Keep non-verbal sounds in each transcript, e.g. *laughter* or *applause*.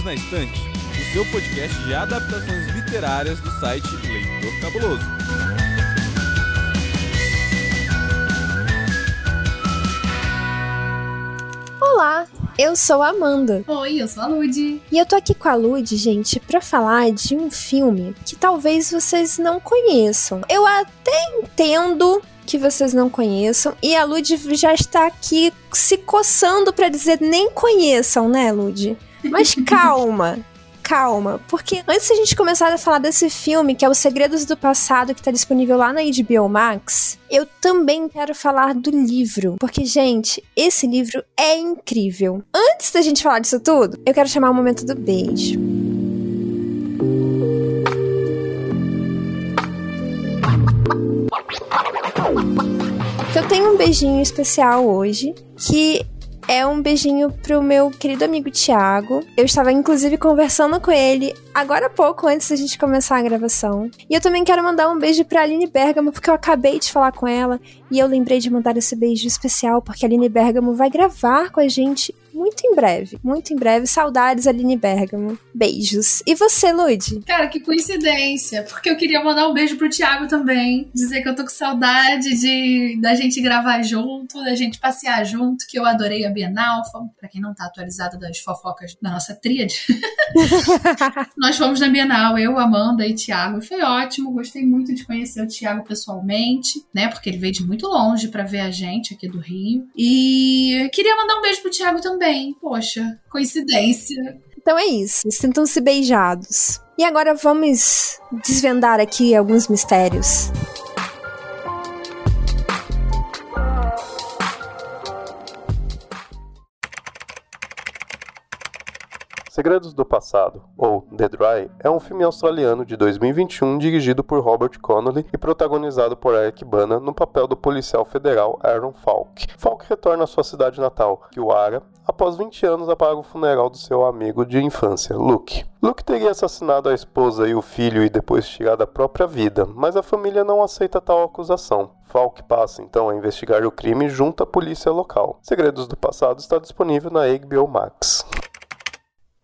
Livros na Estante, o seu podcast de adaptações literárias do site Leitor Cabuloso. Olá, eu sou a Amanda. Oi, eu sou a Lud. E eu tô aqui com a Lud, gente, para falar de um filme que talvez vocês não conheçam. Eu até entendo que vocês não conheçam e a Lud já está aqui se coçando para dizer nem conheçam, né, Lud? Mas calma, calma, porque antes da gente começar a falar desse filme, que é Os Segredos do Passado, que tá disponível lá na HBO Max, eu também quero falar do livro, porque, gente, esse livro é incrível. Antes da gente falar disso tudo, eu quero chamar o momento do beijo. Eu tenho um beijinho especial hoje, que é um beijinho pro meu querido amigo Thiago. Eu estava inclusive conversando com ele agora há pouco, antes da gente começar a gravação. E eu também quero mandar um beijo pra Aline Bergamo, porque eu acabei de falar com ela e eu lembrei de mandar esse beijo especial, porque a Aline Bergamo vai gravar com a gente muito em breve. Muito em breve. Saudades, Aline Bergamo. Beijos. E você, Lud? Cara, que coincidência. Porque eu queria mandar um beijo pro Thiago também. Dizer que eu tô com saudade de da gente gravar junto, da gente passear junto, que eu adorei a Bienal. Pra quem não tá atualizado das fofocas da nossa tríade. *laughs* Nós fomos na Bienal, eu, Amanda e Thiago. Foi ótimo. Gostei muito de conhecer o Thiago pessoalmente, né? Porque ele veio de muito longe para ver a gente aqui do Rio. E queria mandar um beijo pro Thiago também também. Poxa, coincidência. Então é isso, sintam-se beijados. E agora vamos desvendar aqui alguns mistérios. Segredos do Passado, ou The Dry, é um filme australiano de 2021 dirigido por Robert Connolly e protagonizado por Eric Bana no papel do policial federal Aaron Falk. Falk retorna à sua cidade natal, Kiwara, após 20 anos apaga o funeral do seu amigo de infância, Luke. Luke teria assassinado a esposa e o filho e depois tirado a própria vida, mas a família não aceita tal acusação. Falk passa então a investigar o crime junto à polícia local. Segredos do Passado está disponível na HBO Max.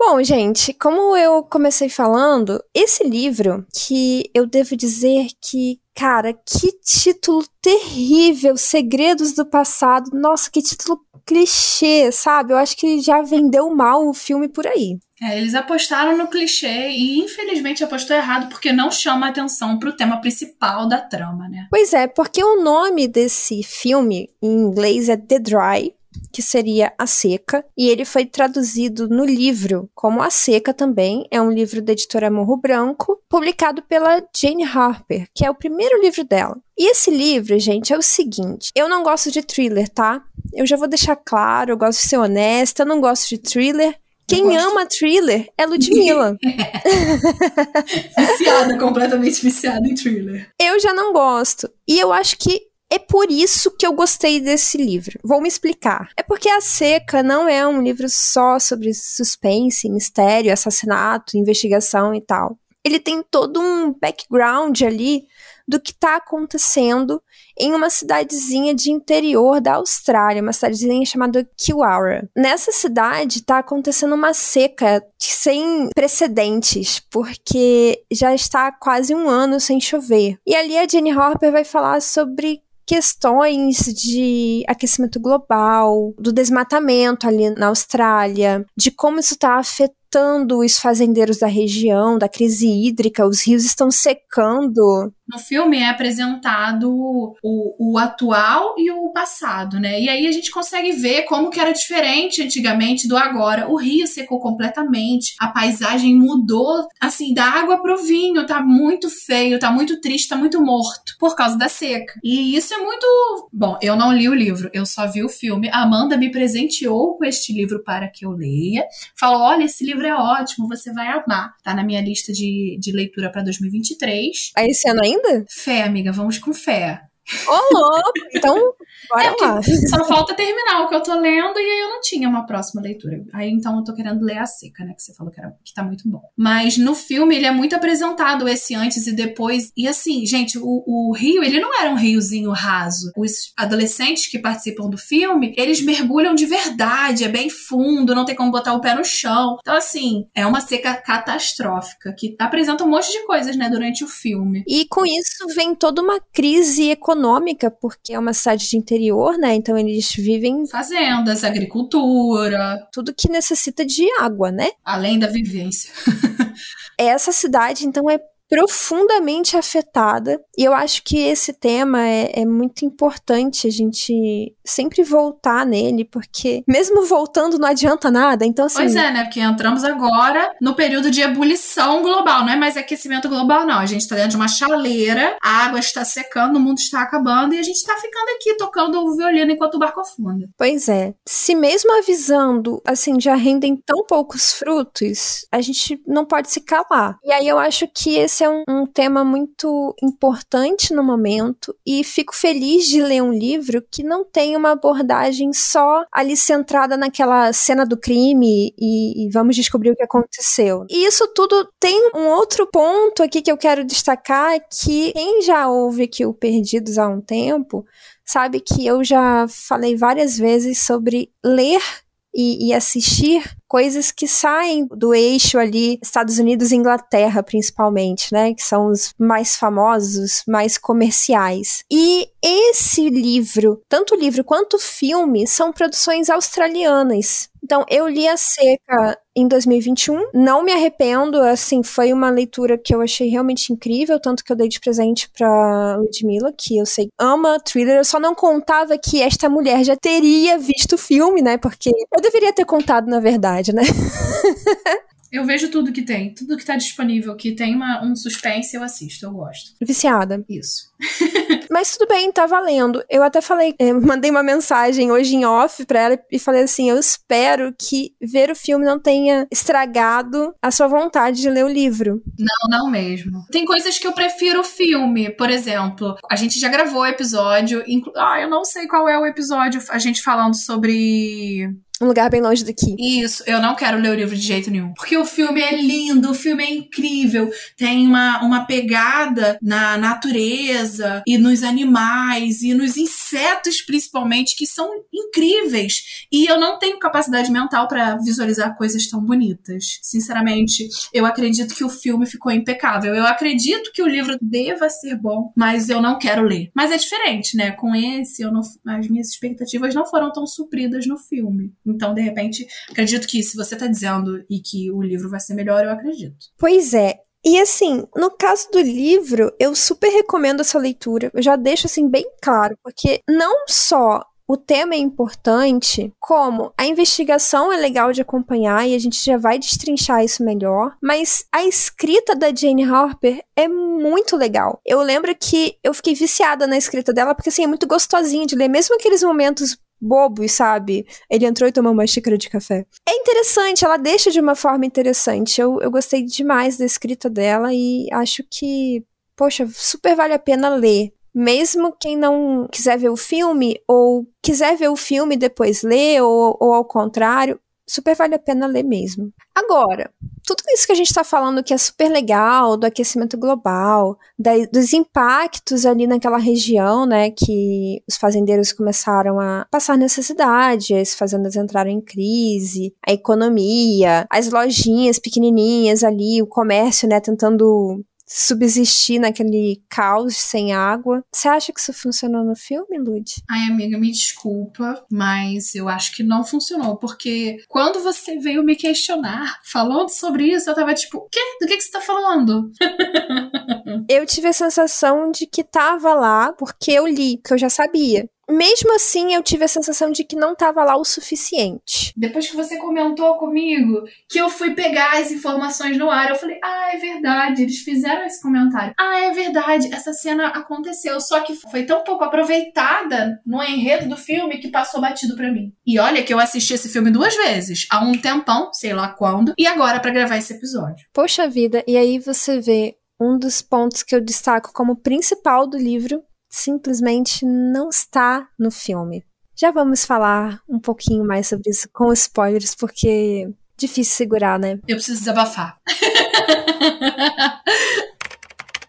Bom, gente, como eu comecei falando, esse livro que eu devo dizer que, cara, que título terrível, Segredos do Passado. Nossa, que título clichê, sabe? Eu acho que já vendeu mal o filme por aí. É, eles apostaram no clichê e infelizmente apostou errado porque não chama atenção pro tema principal da trama, né? Pois é, porque o nome desse filme em inglês é The Dry, que seria A Seca, e ele foi traduzido no livro como A Seca também. É um livro da editora Morro Branco, publicado pela Jane Harper, que é o primeiro livro dela. E esse livro, gente, é o seguinte: eu não gosto de thriller, tá? Eu já vou deixar claro, eu gosto de ser honesta, eu não gosto de thriller. Quem ama thriller é Ludmilla. *laughs* *laughs* viciada, completamente viciada em thriller. Eu já não gosto. E eu acho que é por isso que eu gostei desse livro. Vou me explicar. É porque A Seca não é um livro só sobre suspense, mistério, assassinato, investigação e tal. Ele tem todo um background ali do que está acontecendo em uma cidadezinha de interior da Austrália, uma cidadezinha chamada Kiwara. Nessa cidade está acontecendo uma seca sem precedentes, porque já está quase um ano sem chover. E ali a Jenny Harper vai falar sobre questões de aquecimento global, do desmatamento ali na Austrália, de como isso está afetando os fazendeiros da região, da crise hídrica, os rios estão secando. No filme é apresentado o, o atual e o passado, né? E aí a gente consegue ver como que era diferente antigamente do agora. O rio secou completamente, a paisagem mudou, assim, da água pro vinho, tá muito feio, tá muito triste, tá muito morto por causa da seca. E isso é muito. Bom, eu não li o livro, eu só vi o filme. A Amanda me presenteou com este livro para que eu leia. Falou: olha, esse livro é ótimo, você vai amar. Tá na minha lista de, de leitura para 2023. Aí esse ano ainda? Fé, amiga, vamos com fé. Ô, louco! Então, bora É, lá. Só falta terminar o que eu tô lendo e aí eu não tinha uma próxima leitura. Aí então eu tô querendo ler a seca, né? Que você falou que, era, que tá muito bom. Mas no filme ele é muito apresentado esse antes e depois. E assim, gente, o, o rio, ele não era um riozinho raso. Os adolescentes que participam do filme, eles mergulham de verdade, é bem fundo, não tem como botar o pé no chão. Então, assim, é uma seca catastrófica que apresenta um monte de coisas, né, durante o filme. E com isso vem toda uma crise econômica, porque é uma cidade de interior, né? Então eles vivem Fazendas, agricultura, tudo que necessita de água, né? além da vivência. *laughs* Essa cidade, então, é profundamente afetada. E eu acho que esse tema é, é, muito importante a gente sempre voltar nele, porque mesmo voltando não adianta nada. Então, assim. Pois é, né? Porque entramos agora no período de ebulição global. Não é mais aquecimento global, não. A gente tá dentro de uma chaleira, a água está secando, o mundo está acabando e a gente tá ficando aqui tocando o violino enquanto o barco afunda. Pois é. Se mesmo avisando, assim, já rendem tão poucos frutos, a gente não pode se calar. E aí eu acho que esse é um, um, tema muito importante no momento e fico feliz de ler um livro que não tem uma abordagem só ali centrada naquela cena do crime e, e vamos descobrir o que aconteceu. E isso tudo tem um outro ponto aqui que eu quero destacar que quem já ouve aqui o Perdidos há um tempo sabe que eu já falei várias vezes sobre ler e, e, assistir coisas que saem do eixo ali, Estados Unidos e Inglaterra, principalmente, né? Que são os mais famosos, mais comerciais. E esse livro, tanto o livro quanto o filme, são produções australianas. Então, eu li A Seca em 2021, não me arrependo, assim, foi uma leitura que eu achei realmente incrível, tanto que eu dei de presente pra Ludmilla, que eu sei ama thriller, eu só não contava que esta mulher já teria visto o filme, né, porque eu deveria ter contado, na verdade, né. *laughs* Eu vejo tudo que tem, tudo que tá disponível, que tem uma, um suspense, eu assisto, eu gosto. Viciada. Isso. *laughs* Mas tudo bem, tá valendo. Eu até falei, eh, mandei uma mensagem hoje em off pra ela e falei assim: eu espero que ver o filme não tenha estragado a sua vontade de ler o livro. Não, não mesmo. Tem coisas que eu prefiro o filme. Por exemplo, a gente já gravou o episódio. Ah, eu não sei qual é o episódio, a gente falando sobre um lugar bem longe daqui. Isso, eu não quero ler o livro de jeito nenhum. Porque o filme é lindo, o filme é incrível. Tem uma, uma pegada na natureza e nos animais e nos insetos, principalmente, que são incríveis. E eu não tenho capacidade mental para visualizar coisas tão bonitas. Sinceramente, eu acredito que o filme ficou impecável. Eu acredito que o livro deva ser bom, mas eu não quero ler. Mas é diferente, né? Com esse, eu não, as minhas expectativas não foram tão supridas no filme. Então, de repente, acredito que se você tá dizendo e que o livro vai ser melhor, eu acredito. Pois é. E assim, no caso do livro, eu super recomendo essa leitura. Eu já deixo assim bem claro, porque não só o tema é importante, como a investigação é legal de acompanhar e a gente já vai destrinchar isso melhor, mas a escrita da Jane Harper é muito legal. Eu lembro que eu fiquei viciada na escrita dela porque assim é muito gostosinho de ler, mesmo aqueles momentos bobos, sabe? Ele entrou e tomou uma xícara de café. É interessante, ela deixa de uma forma interessante. Eu, eu gostei demais da escrita dela e acho que, poxa, super vale a pena ler. Mesmo quem não quiser ver o filme, ou quiser ver o filme e depois ler, ou, ou ao contrário, super vale a pena ler mesmo. Agora, tudo isso que a gente está falando que é super legal, do aquecimento global, da, dos impactos ali naquela região, né, que os fazendeiros começaram a passar necessidade, as fazendas entraram em crise, a economia, as lojinhas pequenininhas ali, o comércio, né, tentando subsistir naquele caos sem água. Você acha que isso funcionou no filme, Lud? Ai, amiga, me desculpa, mas eu acho que não funcionou, porque quando você veio me questionar falando sobre isso, eu tava tipo, o quê? Do que, que você tá falando? *laughs* eu tive a sensação de que tava lá porque eu li, que eu já sabia mesmo assim, eu tive a sensação de que não estava lá o suficiente. Depois que você comentou comigo que eu fui pegar as informações no ar, eu falei: ah, é verdade, eles fizeram esse comentário. Ah, é verdade, essa cena aconteceu, só que foi tão pouco aproveitada no enredo do filme que passou batido para mim. E olha que eu assisti esse filme duas vezes, há um tempão, sei lá quando, e agora para gravar esse episódio. Poxa vida, e aí você vê um dos pontos que eu destaco como principal do livro simplesmente não está no filme. Já vamos falar um pouquinho mais sobre isso com spoilers, porque difícil segurar, né? Eu preciso desabafar. *laughs*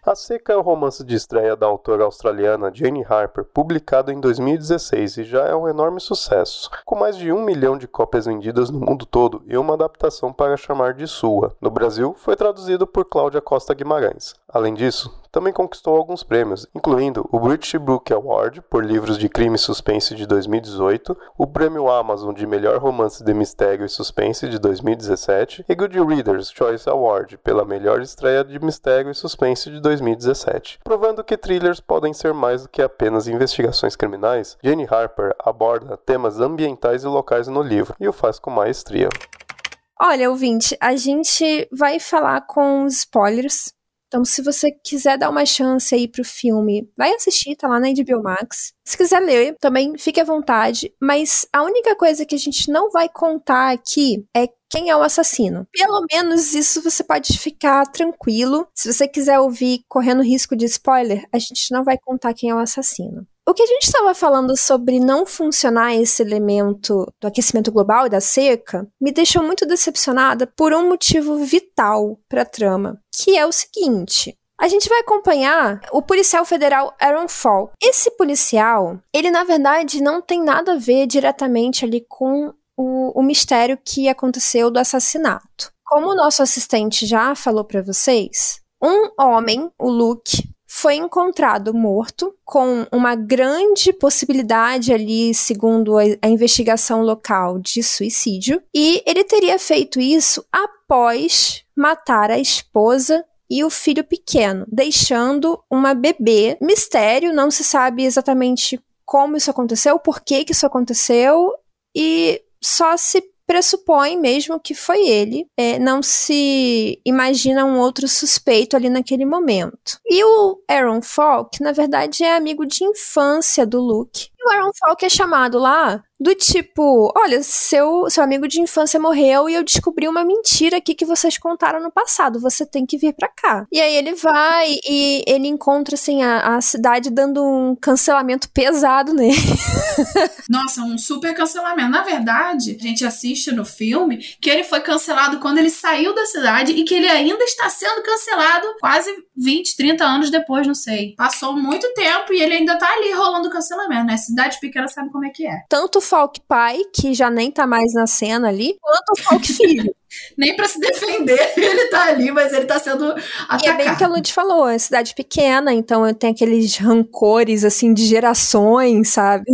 A Seca é o romance de estreia da autora australiana Jane Harper, publicado em 2016 e já é um enorme sucesso, com mais de um milhão de cópias vendidas no mundo todo e uma adaptação para chamar de sua. No Brasil, foi traduzido por Cláudia Costa Guimarães. Além disso, também conquistou alguns prêmios, incluindo o British Book Award por livros de crime e suspense de 2018, o Prêmio Amazon de Melhor Romance de Mistério e Suspense de 2017 e Good Readers Choice Award pela melhor estreia de mistério e suspense de 2017. Provando que thrillers podem ser mais do que apenas investigações criminais, Jane Harper aborda temas ambientais e locais no livro e o faz com maestria. Olha, ouvinte, a gente vai falar com spoilers então, se você quiser dar uma chance aí pro filme, vai assistir, tá lá na HBO Max. Se quiser ler, também fique à vontade. Mas a única coisa que a gente não vai contar aqui é quem é o assassino. Pelo menos isso você pode ficar tranquilo. Se você quiser ouvir correndo risco de spoiler, a gente não vai contar quem é o assassino. O que a gente estava falando sobre não funcionar esse elemento do aquecimento global e da seca me deixou muito decepcionada por um motivo vital para a trama, que é o seguinte: a gente vai acompanhar o policial federal Aaron Fall. Esse policial, ele na verdade não tem nada a ver diretamente ali com o, o mistério que aconteceu do assassinato. Como o nosso assistente já falou para vocês, um homem, o Luke, foi encontrado morto, com uma grande possibilidade ali, segundo a, a, investigação local, de suicídio, e ele teria feito isso após matar a esposa e o filho pequeno, deixando uma bebê. Mistério, não se sabe exatamente como isso aconteceu, por que, que isso aconteceu, e só se pressupõe mesmo que foi ele. É, não se imagina um outro suspeito ali naquele momento. E o Aaron Falk, na verdade, é amigo de infância do Luke. E o Aaron Falk é chamado lá do tipo, olha, seu, seu amigo de infância morreu e eu descobri uma mentira aqui que vocês contaram no passado, você tem que vir para cá. E aí ele vai e ele encontra, assim, a, a cidade dando um cancelamento pesado nele. *laughs* Nossa, um super cancelamento. Na verdade, a gente assiste no filme que ele foi cancelado quando ele saiu da cidade e que ele ainda está sendo cancelado quase 20, 30 anos depois, não sei. Passou muito tempo e ele ainda tá ali rolando cancelamento, né? Cidade pequena sabe como é que é. Tanto Falk pai, que já nem tá mais na cena ali, quanto o Falk filho. Nem para se defender *laughs* ele tá ali, mas ele tá sendo atacado. E é bem o que a Lud falou, é cidade pequena, então tem aqueles rancores, assim, de gerações, sabe?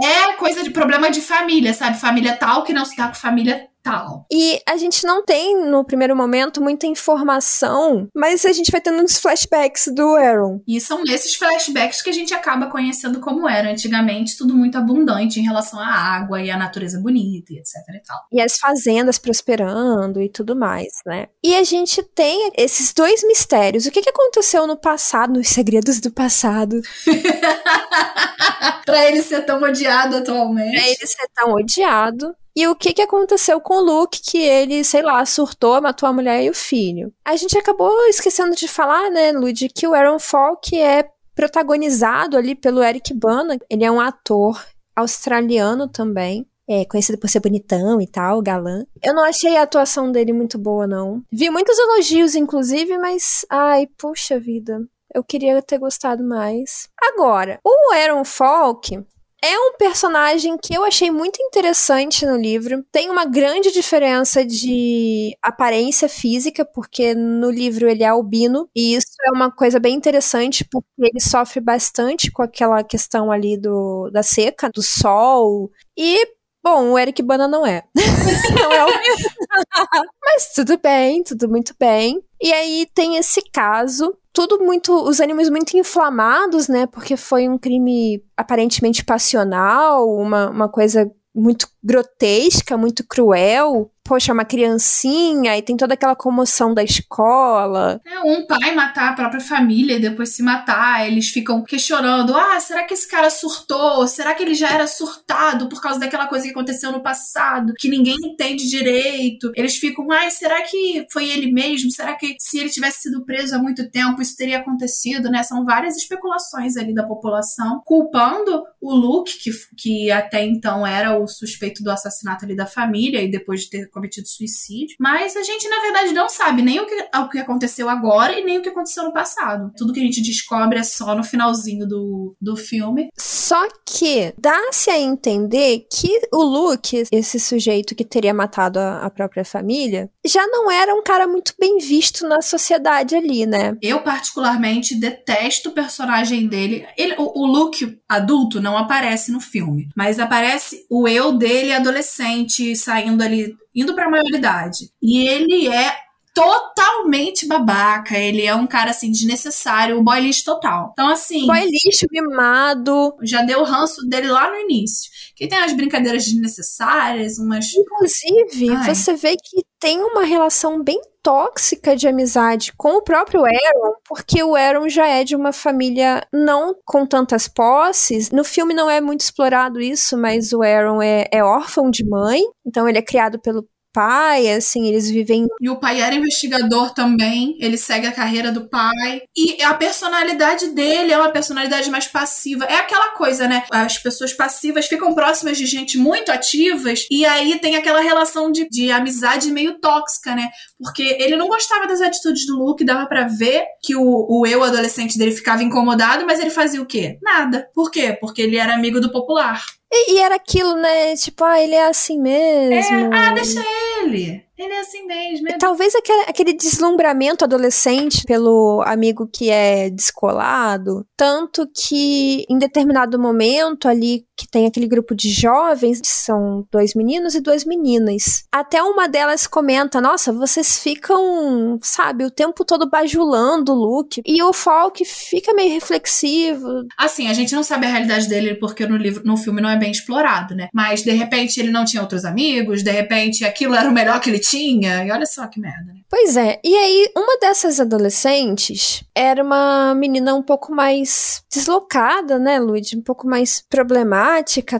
É coisa de problema de família, sabe? Família tal que não se dá com família tal. E a gente não tem, no primeiro momento, muita informação, mas a gente vai tendo uns flashbacks do Aaron. E são nesses flashbacks que a gente acaba conhecendo como era antigamente, tudo muito abundante em relação à água e à natureza bonita e etc e tal. E as fazendas prosperando e tudo mais, né? E a gente tem esses dois mistérios. O que, que aconteceu no passado, nos segredos do passado? *laughs* pra ele ser tão odiado atualmente. Pra ele ser tão odiado. E o que, que aconteceu com o Luke, que ele, sei lá, surtou, matou a mulher e o filho. A gente acabou esquecendo de falar, né, Lud, que o Aaron Falk é protagonizado ali pelo Eric Bana. Ele é um ator australiano também. É, conhecido por ser bonitão e tal, galã. Eu não achei a atuação dele muito boa, não. Vi muitos elogios, inclusive, mas. Ai, puxa vida. Eu queria ter gostado mais. Agora, o Aaron Falk, é um personagem que eu achei muito interessante no livro. Tem uma grande diferença de aparência física, porque no livro ele é albino, e isso é uma coisa bem interessante, porque ele sofre bastante com aquela questão ali do, da seca, do sol. E Bom, o Eric Bana não é. *laughs* não é o *laughs* Mas tudo bem, tudo muito bem. E aí tem esse caso tudo muito. Os ânimos muito inflamados, né? Porque foi um crime aparentemente passional, uma, uma coisa muito grotesca, muito cruel, poxa, uma criancinha e tem toda aquela comoção da escola. É, um pai matar a própria família e depois se matar, eles ficam questionando: ah, será que esse cara surtou? Será que ele já era surtado por causa daquela coisa que aconteceu no passado, que ninguém entende direito? Eles ficam, ai, será que foi ele mesmo? Será que se ele tivesse sido preso há muito tempo, isso teria acontecido, né? São várias especulações ali da população, culpando o Luke, que, que até então era o suspeito do assassinato ali da família, e depois de ter cometido suicídio. Mas a gente, na verdade, não sabe nem o que, o que aconteceu agora e nem o que aconteceu no passado. Tudo que a gente descobre é só no finalzinho do, do filme. Só que dá-se a entender que o Luke, esse sujeito que teria matado a, a própria família, já não era um cara muito bem visto na sociedade ali, né? Eu, particularmente, detesto o personagem dele. Ele, o, o Luke adulto não aparece no filme, mas aparece o eu dele adolescente saindo ali indo para a maioridade. E ele é totalmente babaca. Ele é um cara, assim, desnecessário, o boy lixo total. Então, assim. Boy lixo, mimado. Já deu o ranço dele lá no início. Que tem umas brincadeiras desnecessárias, umas. Inclusive, Ai. você vê que tem uma relação bem tóxica de amizade com o próprio Aaron, porque o Aaron já é de uma família não com tantas posses. No filme não é muito explorado isso, mas o Aaron é, é órfão de mãe, então ele é criado pelo pai, assim, eles vivem. E o pai era investigador também, ele segue a carreira do pai. E a personalidade dele é uma personalidade mais passiva. É aquela coisa, né? As pessoas passivas ficam próximas de gente muito ativas, e aí tem aquela relação de, de amizade meio tóxica, né? Porque ele não gostava das atitudes do Luke, dava para ver que o, o eu adolescente dele ficava incomodado, mas ele fazia o quê? Nada. Por quê? Porque ele era amigo do popular. E, e, era aquilo, né? Tipo, ah, ele é assim mesmo. É, ah, deixa ele. Ele é assim mesmo. É... Talvez aquele, aquele deslumbramento adolescente pelo amigo que é descolado, tanto que em determinado momento ali que tem aquele grupo de jovens, são dois meninos e duas meninas. Até uma delas comenta: "Nossa, vocês ficam, sabe, o tempo todo bajulando o Luke". E o Falk fica meio reflexivo. Assim, a gente não sabe a realidade dele porque no livro, no filme não é bem explorado, né? Mas de repente ele não tinha outros amigos, de repente aquilo era o melhor que ele tinha. E olha só que merda, né? Pois é. E aí, uma dessas adolescentes era uma menina um pouco mais deslocada, né, Luiz? Um pouco mais problemática,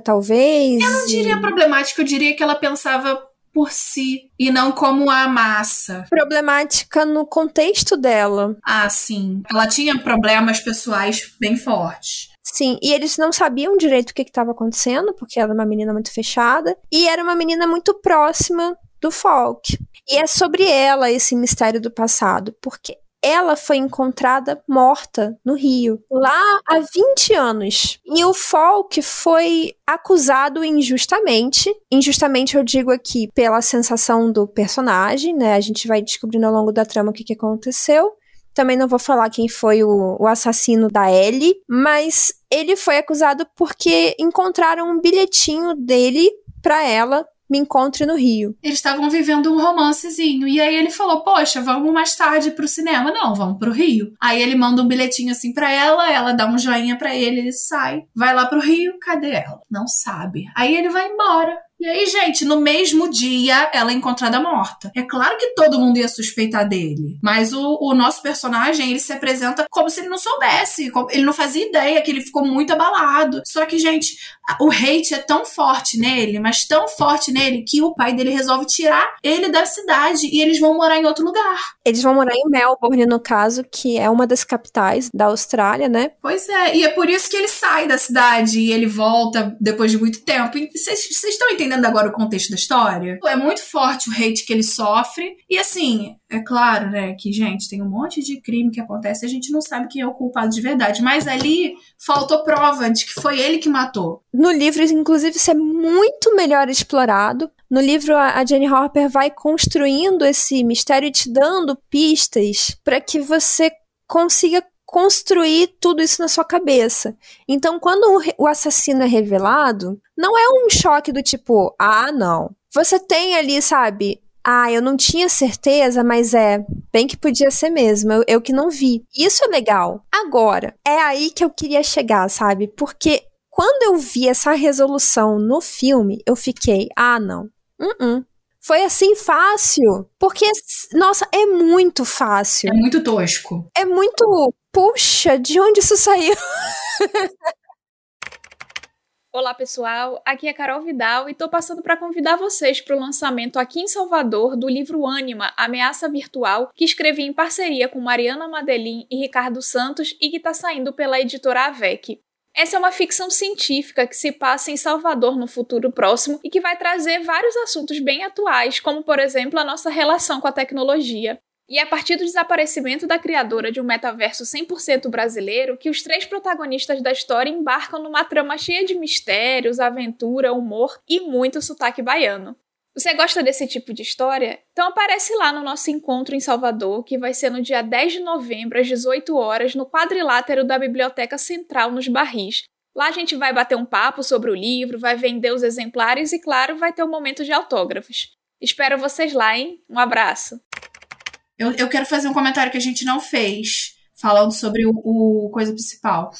talvez. Eu não diria problemática, eu diria que ela pensava por si e não como a massa. Problemática no contexto dela. Ah, sim. Ela tinha problemas pessoais bem fortes. Sim, e eles não sabiam direito o que estava acontecendo, porque ela era uma menina muito fechada, e era uma menina muito próxima do Falk. E é sobre ela esse mistério do passado, porque ela foi encontrada morta no Rio, lá há 20 anos. E o Falk foi acusado injustamente. Injustamente eu digo aqui pela sensação do personagem, né? A gente vai descobrindo ao longo da trama o que, que aconteceu. Também não vou falar quem foi o, o assassino da Ellie, mas ele foi acusado porque encontraram um bilhetinho dele para ela me encontre no Rio. Eles estavam vivendo um romancezinho. E aí ele falou: Poxa, vamos mais tarde pro cinema. Não, vamos pro Rio. Aí ele manda um bilhetinho assim pra ela, ela dá um joinha pra ele, ele sai, vai lá pro Rio, cadê ela? Não sabe. Aí ele vai embora. E aí, gente, no mesmo dia ela é encontrada morta. É claro que todo mundo ia suspeitar dele, mas o, o nosso personagem ele se apresenta como se ele não soubesse, ele não fazia ideia que ele ficou muito abalado. Só que, gente, o hate é tão forte nele, mas tão forte nele que o pai dele resolve tirar ele da cidade e eles vão morar em outro lugar. Eles vão morar em Melbourne, no caso, que é uma das capitais da Austrália, né? Pois é, e é por isso que ele sai da cidade e ele volta depois de muito tempo. Vocês estão entendendo? Entendendo agora o contexto da história? É muito forte o hate que ele sofre. E assim, é claro, né, que, gente, tem um monte de crime que acontece e a gente não sabe quem é o culpado de verdade. Mas ali faltou prova de que foi ele que matou. No livro, inclusive, isso é muito melhor explorado. No livro, a Jenny Harper vai construindo esse mistério e te dando pistas para que você consiga construir tudo isso na sua cabeça. Então, quando o assassino é revelado, não é um choque do tipo, ah, não. Você tem ali, sabe? Ah, eu não tinha certeza, mas é, bem que podia ser mesmo, eu, eu que não vi. Isso é legal. Agora, é aí que eu queria chegar, sabe? Porque quando eu vi essa resolução no filme, eu fiquei, ah, não. Uh -uh. Foi assim fácil. Porque, nossa, é muito fácil. É muito tosco. É muito. Puxa, de onde isso saiu? *laughs* Olá pessoal, aqui é Carol Vidal e estou passando para convidar vocês para o lançamento aqui em Salvador do livro Ânima, Ameaça Virtual, que escrevi em parceria com Mariana Madelin e Ricardo Santos e que está saindo pela editora AVEC. Essa é uma ficção científica que se passa em Salvador no futuro próximo e que vai trazer vários assuntos bem atuais, como por exemplo a nossa relação com a tecnologia. E é a partir do desaparecimento da criadora de um metaverso 100% brasileiro que os três protagonistas da história embarcam numa trama cheia de mistérios, aventura, humor e muito sotaque baiano. Você gosta desse tipo de história? Então aparece lá no nosso encontro em Salvador, que vai ser no dia 10 de novembro, às 18 horas, no quadrilátero da Biblioteca Central, nos Barris. Lá a gente vai bater um papo sobre o livro, vai vender os exemplares e, claro, vai ter um momento de autógrafos. Espero vocês lá, hein? Um abraço! Eu, eu quero fazer um comentário que a gente não fez, falando sobre o, o, coisa principal.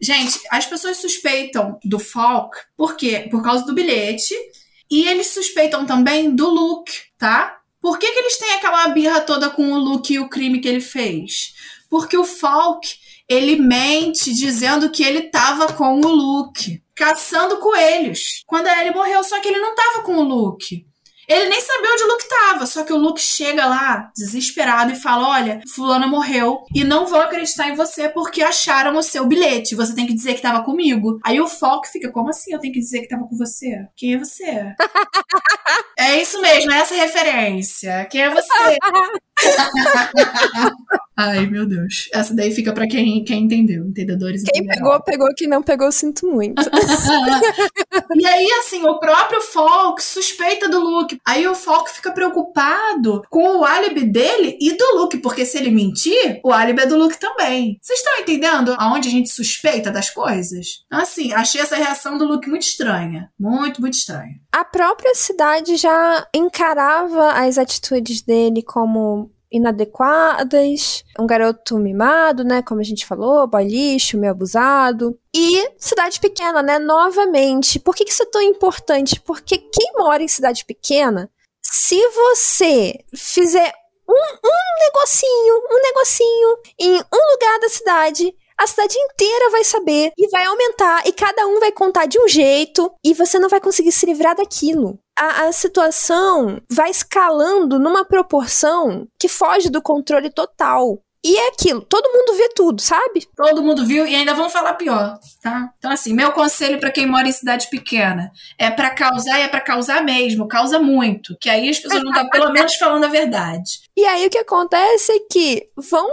Gente, as pessoas suspeitam do Falk, por quê? Por causa do bilhete, e eles suspeitam também do Luke, tá? Por que, que eles têm aquela birra toda com o Luke e o crime que ele fez? Porque o Falk, ele mente dizendo que ele tava com o Luke, caçando coelhos. Quando a Ellie morreu, só que ele não tava com o Luke. Ele nem sabia onde o Luke tava, só que o Luke chega lá, desesperado, e fala: Olha, Fulana morreu e não vou acreditar em você porque acharam o seu bilhete. Você tem que dizer que tava comigo. Aí o Falk fica: Como assim eu tenho que dizer que tava com você? Quem é você? *laughs* é isso mesmo, é essa referência. Quem é você? *laughs* Ai, meu Deus. Essa daí fica para quem, quem entendeu, entendedores. Quem pegou, pegou. Quem não pegou, sinto muito. *laughs* *laughs* e aí, assim, o próprio Falk suspeita do Luke. Aí o Falk fica preocupado com o álibi dele e do Luke, porque se ele mentir, o álibi é do Luke também. Vocês estão entendendo aonde a gente suspeita das coisas? Assim, achei essa reação do Luke muito estranha. Muito, muito estranha. A própria cidade já encarava as atitudes dele como inadequadas, um garoto mimado, né, como a gente falou, boy lixo, meio abusado. E cidade pequena, né, novamente. Por que isso é tão importante? Porque quem mora em cidade pequena, se você fizer um, um negocinho, um negocinho em um lugar da cidade, a cidade inteira vai saber e vai aumentar e cada um vai contar de um jeito e você não vai conseguir se livrar daquilo. A, a, situação vai escalando numa proporção que foge do controle total. E é aquilo, todo mundo vê tudo, sabe? Todo mundo viu e ainda vão falar pior, tá? Então assim, meu conselho para quem mora em cidade pequena é para causar e é para causar mesmo, causa muito, que aí as pessoas não estão pelo *laughs* menos falando a verdade. E aí o que acontece é que vão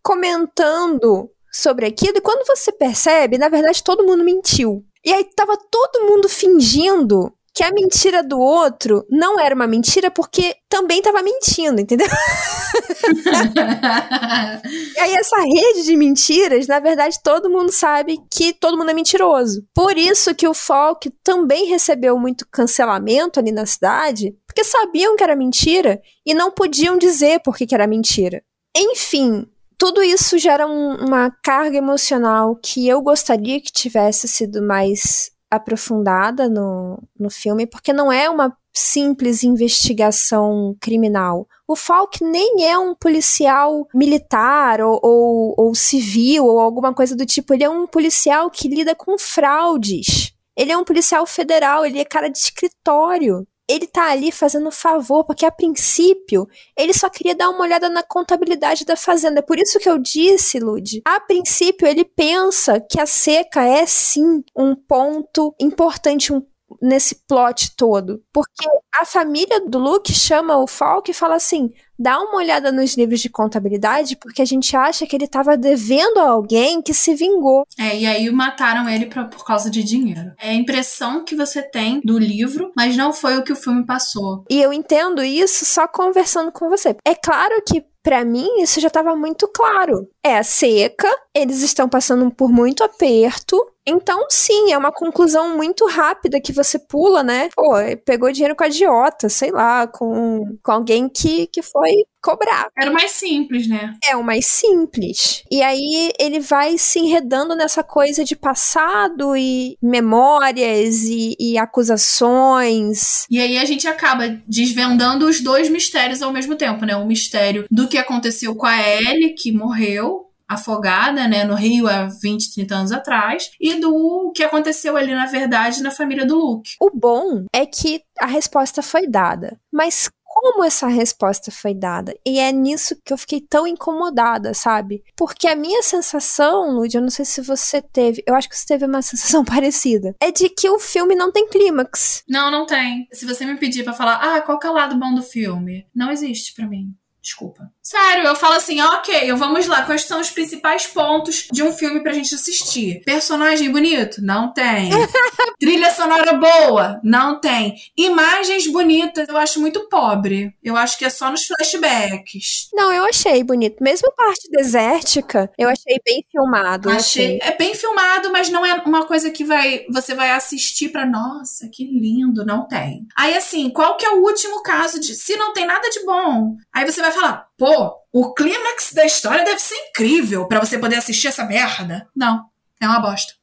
comentando sobre aquilo, e quando você percebe, na verdade todo mundo mentiu. E aí tava todo mundo fingindo que a mentira do outro não era uma mentira porque também tava mentindo, entendeu? *laughs* e aí essa rede de mentiras, na verdade, todo mundo sabe que todo mundo é mentiroso. Por isso que o Falk também recebeu muito cancelamento ali na cidade, porque sabiam que era mentira e não podiam dizer por que era mentira. Enfim, tudo isso gera um, uma carga emocional que eu gostaria que tivesse sido mais aprofundada no, no filme, porque não é uma simples investigação criminal. O Falk nem é um policial militar ou, ou, ou, civil ou alguma coisa do tipo. Ele é um policial que lida com fraudes. Ele é um policial federal, ele é cara de escritório ele tá ali fazendo favor, porque a princípio ele só queria dar uma olhada na contabilidade da fazenda. É por isso que eu disse, Lud, a princípio ele pensa que a seca é sim um ponto importante, um nesse plot todo. Porque a família do Luke chama o Falk e fala assim: dá uma olhada nos livros de contabilidade, porque a gente acha que ele estava devendo a alguém que se vingou. É, e aí mataram ele pra, por causa de dinheiro. É a impressão que você tem do livro, mas não foi o que o filme passou. E eu entendo isso só conversando com você. É claro que para mim isso já estava muito claro. É a seca, eles estão passando por muito aperto Então, sim, é uma conclusão muito rápida que você pula, né? Pô, pegou dinheiro com a idiota, sei lá, com, com alguém que, que foi cobrar. Era o mais simples, né? É o mais simples. E aí ele vai se enredando nessa coisa de passado e memórias e, e acusações. E aí a gente acaba desvendando os dois mistérios ao mesmo tempo, né? O mistério do que aconteceu com a Ellie, que morreu, afogada, né, no Rio há 20, 30 anos atrás, e do que aconteceu ali, na verdade, na família do Luke. O bom é que a resposta foi dada, mas como essa resposta foi dada. E é nisso que eu fiquei tão incomodada, sabe? Porque a minha sensação, Lud, eu não sei se você teve, eu acho que você teve uma *laughs* sensação parecida, é de que o filme não tem clímax. Não, não tem. Se você me pedir para falar, ah, qual que é o lado bom do filme? Não existe para mim. Desculpa. Sério, eu falo assim, ok, vamos lá, quais são os principais pontos de um filme pra gente assistir? Personagem bonito? Não tem. *laughs* Trilha sonora boa? Não tem. Imagens bonitas? Eu acho muito pobre. Eu acho que é só nos flashbacks. Não, eu achei bonito. Mesmo a parte desértica, eu achei bem filmado. Achei. É bem filmado, mas não é uma coisa que vai você vai assistir pra, nossa, que lindo. Não tem. Aí, assim, qual que é o último caso de. Se não tem nada de bom, aí você vai falar, pô, o clímax da história deve ser incrível para você poder assistir essa merda. Não, é uma bosta.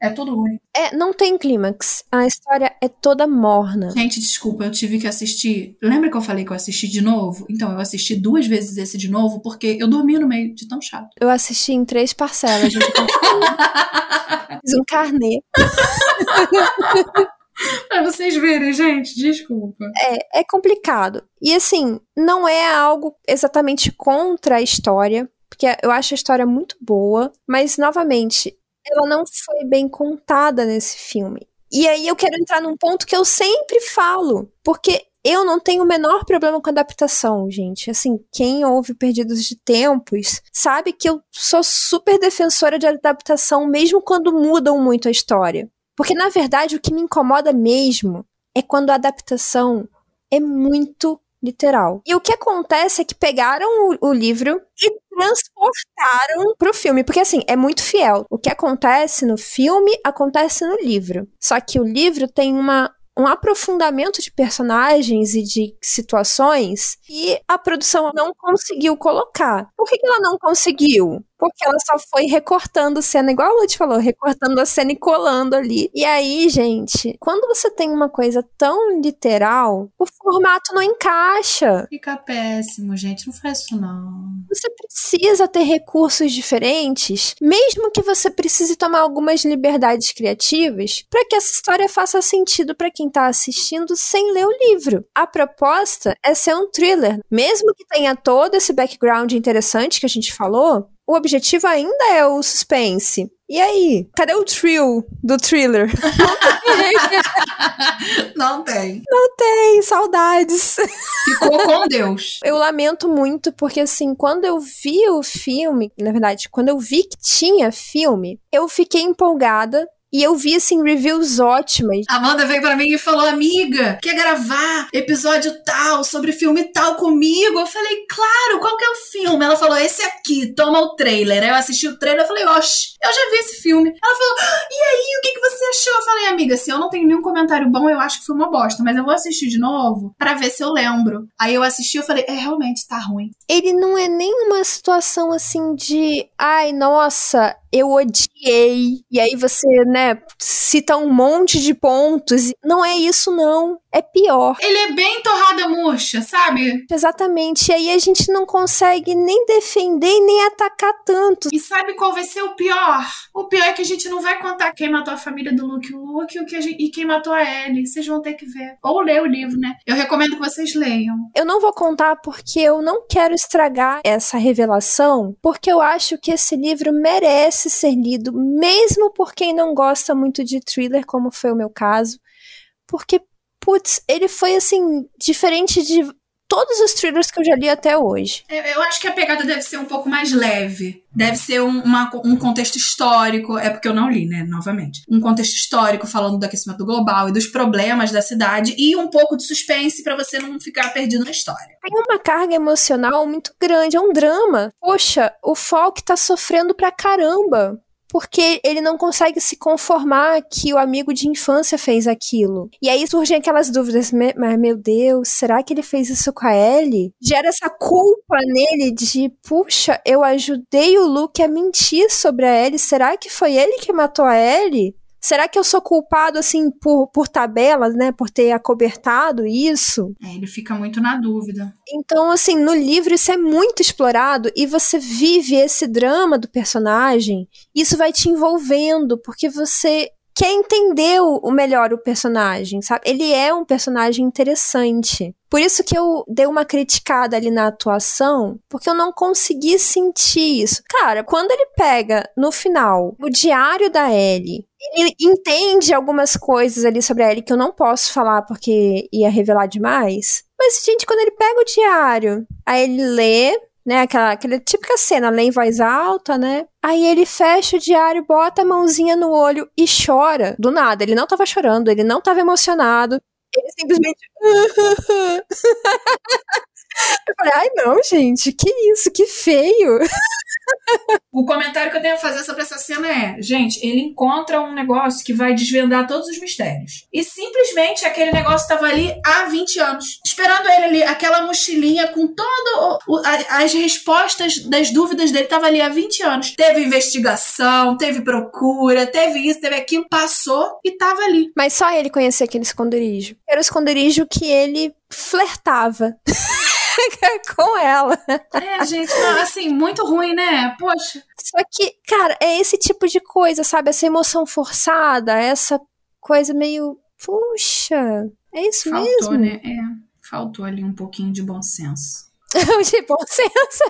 É tudo ruim. É, não tem clímax. A história é toda morna. Gente, desculpa, eu tive que assistir. Lembra que eu falei que eu assisti de novo? Então, eu assisti duas vezes esse de novo porque eu dormi no meio de tão chato. Eu assisti em três parcelas. Gente. *laughs* Fiz um carnê. *laughs* *laughs* pra vocês verem, gente, desculpa. É, é complicado. E assim, não é algo exatamente contra a história, porque eu acho a história muito boa, mas novamente, ela não foi bem contada nesse filme. E aí eu quero entrar num ponto que eu sempre falo, porque eu não tenho o menor problema com adaptação, gente. Assim, quem ouve Perdidos de Tempos sabe que eu sou super defensora de adaptação, mesmo quando mudam muito a história. Porque, na verdade, o que me incomoda mesmo é quando a adaptação é muito literal. E o que acontece é que pegaram o, o livro e transportaram pro filme, porque assim, é muito fiel. O que acontece no filme acontece no livro. Só que o livro tem uma um aprofundamento de personagens e de situações que a produção não conseguiu colocar. Por que, que ela não conseguiu? Porque ela só foi recortando cena, igual a Lud falou, recortando a cena e colando ali. E aí, gente, quando você tem uma coisa tão literal, o formato não encaixa. Fica péssimo, gente. Não faz isso, não. Você precisa ter recursos diferentes, mesmo que você precise tomar algumas liberdades criativas, para que essa história faça sentido para quem tá assistindo sem ler o livro. A proposta é ser um thriller. Mesmo que tenha todo esse background interessante que a gente falou, o objetivo ainda é o suspense. E aí? Cadê o thrill do thriller? *laughs* Não tem. Não tem, saudades. Ficou com Deus. Eu lamento muito porque assim, quando eu vi o filme, na verdade, quando eu vi que tinha filme, eu fiquei empolgada e eu vi, assim, reviews ótimas. Amanda veio para mim e falou: Amiga, quer gravar episódio tal, sobre filme tal comigo? Eu falei: Claro, qual que é o filme? Ela falou: Esse aqui, toma o trailer. Aí eu assisti o trailer e falei: Oxe, eu já vi esse filme. Ela falou: E aí, o que, que você achou? Eu falei: Amiga, se eu não tenho nenhum comentário bom, eu acho que foi uma bosta, mas eu vou assistir de novo para ver se eu lembro. Aí eu assisti e falei: É, realmente, tá ruim. Ele não é nem uma situação assim de: Ai, nossa, eu odiei. E aí você, né, cita um monte de pontos. Não é isso, não. É pior. Ele é bem torrada murcha, sabe? Exatamente. E aí a gente não consegue nem defender nem atacar tanto. E sabe qual vai ser o pior? O pior é que a gente não vai contar quem matou a família do Luke, Luke o que gente... e quem matou a Ellie. Vocês vão ter que ver. Ou ler o livro, né? Eu recomendo que vocês leiam. Eu não vou contar porque eu não quero estragar essa revelação, porque eu acho que esse livro merece ser lido, mesmo por quem não gosta muito de thriller, como foi o meu caso. Porque putz, ele foi assim, diferente de todos os thrillers que eu já li até hoje. Eu acho que a pegada deve ser um pouco mais leve. Deve ser um, uma, um contexto histórico. É porque eu não li, né? Novamente. Um contexto histórico falando do aquecimento global e dos problemas da cidade e um pouco de suspense para você não ficar perdido na história. Tem uma carga emocional muito grande. É um drama. Poxa, o Falk tá sofrendo pra caramba porque ele não consegue se conformar que o amigo de infância fez aquilo. E aí surgem aquelas dúvidas, mas meu Deus, será que ele fez isso com a Ellie? Gera essa culpa nele de, puxa, eu ajudei o Luke a mentir sobre a Ellie, será que foi ele que matou a Ellie? Será que eu sou culpado, assim, por, por tabelas, né? Por ter acobertado isso? É, ele fica muito na dúvida. Então, assim, no livro isso é muito explorado e você vive esse drama do personagem. Isso vai te envolvendo, porque você quer entender o, melhor o personagem, sabe? Ele é um personagem interessante. Por isso que eu dei uma criticada ali na atuação, porque eu não consegui sentir isso. Cara, quando ele pega no final o diário da Ellie, ele entende algumas coisas ali sobre a Ellie que eu não posso falar porque ia revelar demais. Mas, gente, quando ele pega o diário, aí ele lê, né? Aquela, aquela típica cena, lê em voz alta, né? Aí ele fecha o diário, bota a mãozinha no olho e chora. Do nada, ele não tava chorando, ele não tava emocionado. Ele simplesmente. *laughs* Eu falei, ai não, gente, que isso, que feio. O comentário que eu tenho a fazer sobre essa cena é: gente, ele encontra um negócio que vai desvendar todos os mistérios. E simplesmente aquele negócio estava ali há 20 anos. Esperando ele ali, aquela mochilinha com todas as respostas das dúvidas dele estava ali há 20 anos. Teve investigação, teve procura, teve isso, teve aquilo, passou e estava ali. Mas só ele conhecia aquele esconderijo. Era o esconderijo que ele flertava. *laughs* com ela. É, gente, não, assim, muito ruim, né? Poxa. Só que, cara, é esse tipo de coisa, sabe? Essa emoção forçada, essa coisa meio. Puxa, é isso Faltou, mesmo. né? É, faltou ali um pouquinho de bom senso. *laughs* de bom senso.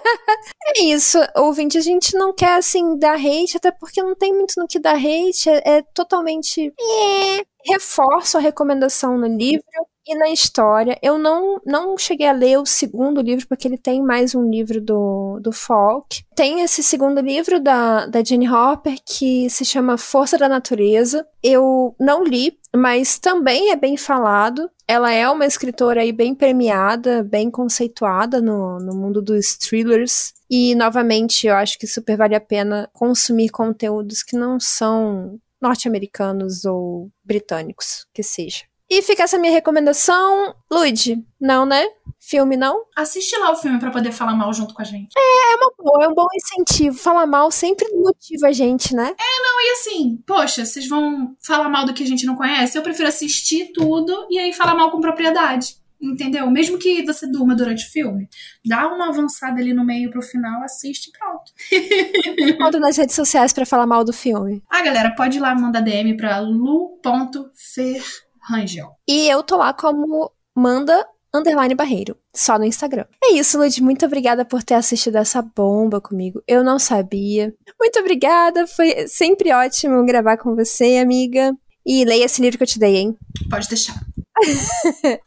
é isso, ouvinte, a gente não quer, assim, dar hate, até porque não tem muito no que dar hate, é, é totalmente... É, reforço a recomendação no livro, e na história, eu não, não cheguei a ler o segundo livro, porque ele tem mais um livro do, do Falk. Tem esse segundo livro da, da Jenny Hopper, que se chama Força da Natureza. Eu não li, mas também é bem falado. Ela é uma escritora aí bem premiada, bem conceituada no, no mundo dos thrillers. E, novamente, eu acho que super vale a pena consumir conteúdos que não são norte-americanos ou britânicos, que seja. E fica essa minha recomendação. Lud, não, né? Filme não? Assiste lá o filme para poder falar mal junto com a gente. É, é uma boa, é um bom incentivo. Falar mal sempre motiva a gente, né? É, não, e assim, poxa, vocês vão falar mal do que a gente não conhece? Eu prefiro assistir tudo e aí falar mal com propriedade. Entendeu? Mesmo que você durma durante o filme, dá uma avançada ali no meio pro final, assiste e pronto. *laughs* Conta nas redes sociais para falar mal do filme. Ah, galera, pode ir lá mandar DM pra lu.fer Rangel. E eu tô lá como Manda Underline Barreiro, só no Instagram. É isso, Lud. Muito obrigada por ter assistido essa bomba comigo. Eu não sabia. Muito obrigada. Foi sempre ótimo gravar com você, amiga. E leia esse livro que eu te dei, hein? Pode deixar. *laughs*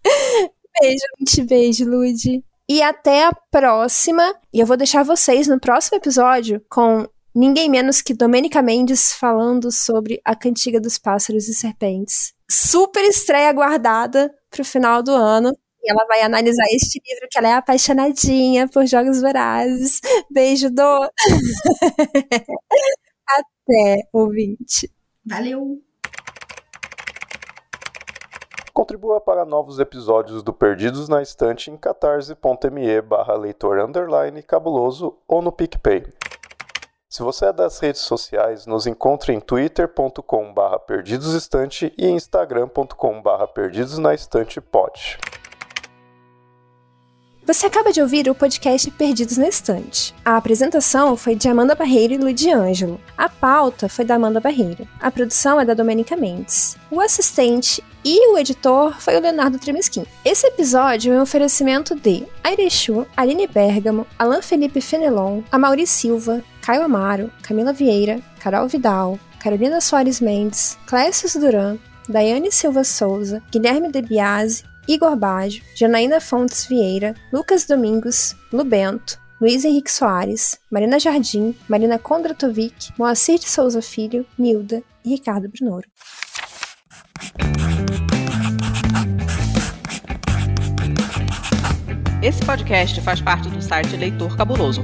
beijo, gente. Beijo, Lud. E até a próxima. E eu vou deixar vocês no próximo episódio com ninguém menos que Domenica Mendes falando sobre a Cantiga dos Pássaros e Serpentes super estreia aguardada pro final do ano. E ela vai analisar este livro, que ela é apaixonadinha por jogos vorazes. Beijo, do. *laughs* Até, ouvinte. Valeu! Contribua para novos episódios do Perdidos na Estante em catarse.me barra leitor underline cabuloso ou no PicPay. Se você é das redes sociais, nos encontre em twitter.com.br perdidosestante e instagram.com.br perdidosnaestantepod. Você acaba de ouvir o podcast Perdidos na Estante. A apresentação foi de Amanda Barreiro e Luigi Ângelo. A pauta foi da Amanda Barreiro. A produção é da Domenica Mendes. O assistente e o editor foi o Leonardo Tremesquim. Esse episódio é um oferecimento de Airechu, Aline Bergamo, Alain Felipe Fenelon, Amaury Silva, Caio Amaro, Camila Vieira, Carol Vidal, Carolina Soares Mendes, Clécio Duran, Daiane Silva Souza, Guilherme De Biasi, Igor Baggio, Janaína Fontes Vieira, Lucas Domingos, Lubento, Luiz Henrique Soares, Marina Jardim, Marina Kondratovic, Moacir de Souza Filho, Nilda e Ricardo Brunoro. Esse podcast faz parte do site Leitor Cabuloso